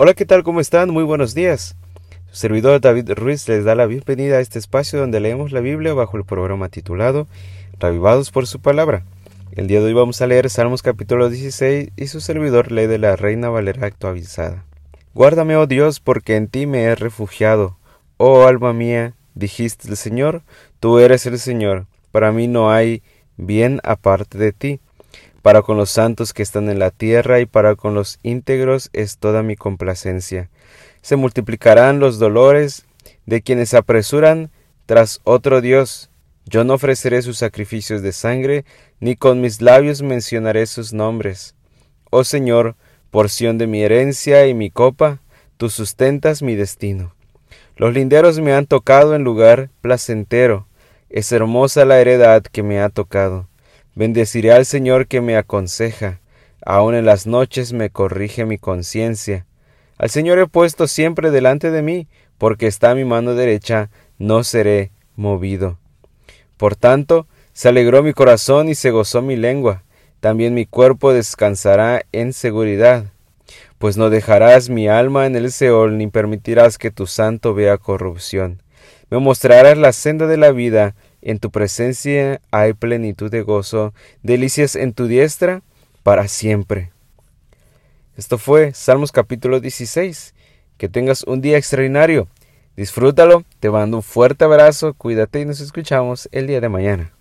Hola, ¿qué tal? ¿Cómo están? Muy buenos días. Su servidor David Ruiz les da la bienvenida a este espacio donde leemos la Biblia bajo el programa titulado Revivados por su palabra. El día de hoy vamos a leer Salmos capítulo 16 y su servidor lee de la Reina Valera actualizada. Guárdame, oh Dios, porque en ti me he refugiado. Oh alma mía, dijiste el Señor, tú eres el Señor. Para mí no hay bien aparte de ti. Para con los santos que están en la tierra y para con los íntegros es toda mi complacencia. Se multiplicarán los dolores de quienes apresuran tras otro Dios. Yo no ofreceré sus sacrificios de sangre, ni con mis labios mencionaré sus nombres. Oh Señor, porción de mi herencia y mi copa, tú sustentas mi destino. Los linderos me han tocado en lugar placentero, es hermosa la heredad que me ha tocado. Bendeciré al Señor que me aconseja, aun en las noches me corrige mi conciencia. Al Señor he puesto siempre delante de mí, porque está a mi mano derecha, no seré movido. Por tanto, se alegró mi corazón y se gozó mi lengua, también mi cuerpo descansará en seguridad, pues no dejarás mi alma en el Seol, ni permitirás que tu santo vea corrupción. Me mostrarás la senda de la vida, en tu presencia hay plenitud de gozo, delicias en tu diestra para siempre. Esto fue Salmos capítulo 16. Que tengas un día extraordinario. Disfrútalo, te mando un fuerte abrazo, cuídate y nos escuchamos el día de mañana.